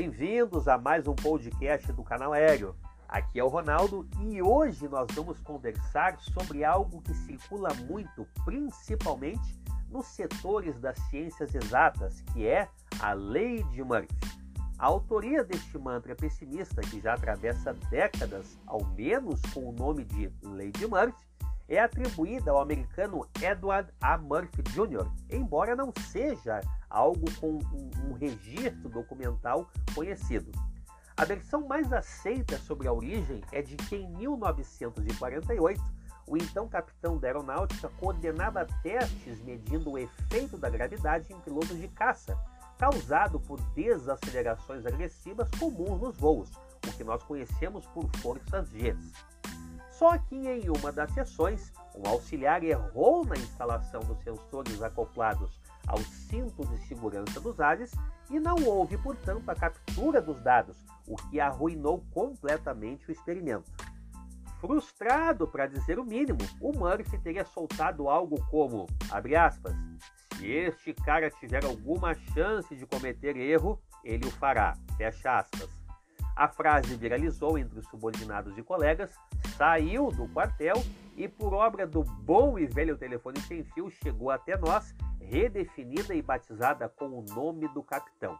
Bem-vindos a mais um podcast do canal Aéreo. Aqui é o Ronaldo e hoje nós vamos conversar sobre algo que circula muito, principalmente nos setores das ciências exatas, que é a Lei de Murphy. A autoria deste mantra pessimista, que já atravessa décadas, ao menos com o nome de Lei de Murphy, é atribuída ao americano Edward A. Murphy Jr., embora não seja algo com um, registro documental conhecido. A versão mais aceita sobre a origem é de que em 1948 o então capitão da aeronáutica coordenava testes medindo o efeito da gravidade em pilotos de caça, causado por desacelerações agressivas comuns nos voos, o que nós conhecemos por forças G. Só que em uma das sessões, um auxiliar errou na instalação dos sensores acoplados ao cinto de segurança dos ares e não houve, portanto, a captura dos dados, o que arruinou completamente o experimento. Frustrado, para dizer o mínimo, o Murphy teria soltado algo como, aspas, se este cara tiver alguma chance de cometer erro, ele o fará, fecha aspas. A frase viralizou entre os subordinados e colegas, saiu do quartel e, por obra do bom e velho telefone sem fio, chegou até nós, redefinida e batizada com o nome do capitão.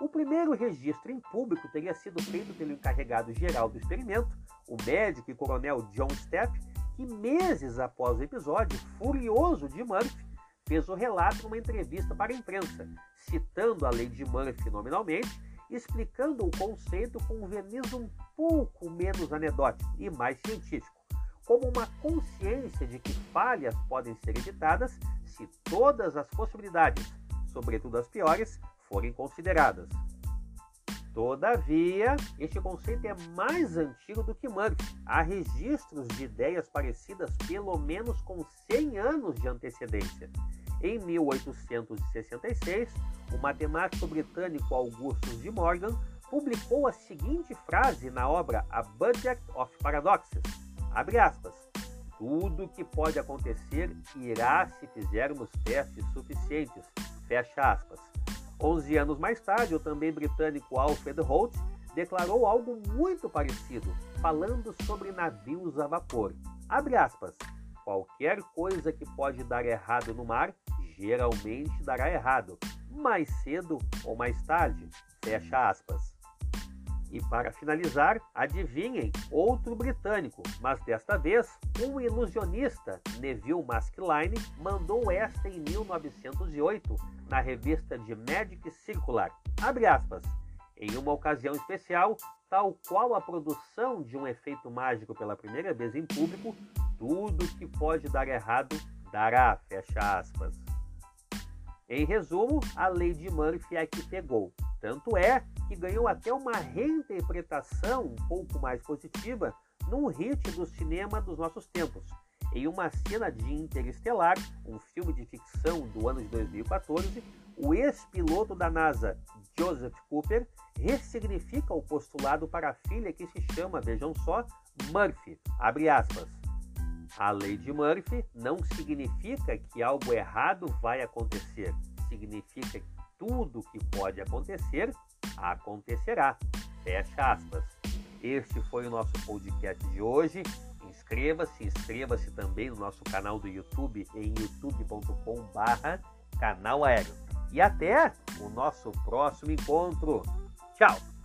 O primeiro registro em público teria sido feito pelo encarregado geral do experimento, o médico e coronel John Stepp, que meses após o episódio, furioso de Murphy, fez o relato numa entrevista para a imprensa, citando a lei de Murphy nominalmente explicando o conceito com um verniz um pouco menos anedótico e mais científico, como uma consciência de que falhas podem ser evitadas se todas as possibilidades, sobretudo as piores, forem consideradas. Todavia, este conceito é mais antigo do que Murphy. Há registros de ideias parecidas pelo menos com 100 anos de antecedência. Em 1866, o matemático britânico Augustus de Morgan publicou a seguinte frase na obra A Budget of Paradoxes, abre aspas, tudo que pode acontecer irá se fizermos testes suficientes, fecha aspas. Onze anos mais tarde, o também britânico Alfred Holt declarou algo muito parecido, falando sobre navios a vapor. Abre aspas. Qualquer coisa que pode dar errado no mar geralmente dará errado, mais cedo ou mais tarde. Fecha aspas. E para finalizar, adivinhem, outro britânico, mas desta vez um ilusionista, Neville Maskelyne, mandou esta em 1908 na revista de Magic Circular. Abre aspas. Em uma ocasião especial, tal qual a produção de um efeito mágico pela primeira vez em público, tudo que pode dar errado dará, fecha aspas. Em resumo, a lei de Murphy é que pegou. Tanto é que ganhou até uma reinterpretação um pouco mais positiva num hit do cinema dos nossos tempos. Em uma cena de Interestelar, um filme de ficção do ano de 2014, o ex-piloto da NASA, Joseph Cooper, ressignifica o postulado para a filha que se chama, vejam só, Murphy. Abre aspas. A lei de Murphy não significa que algo errado vai acontecer. Significa que tudo que pode acontecer, acontecerá. Fecha aspas. Este foi o nosso podcast de hoje. Inscreva-se, inscreva-se também no nosso canal do YouTube em youtube.com/barra canal aéreo. E até o nosso próximo encontro. Tchau!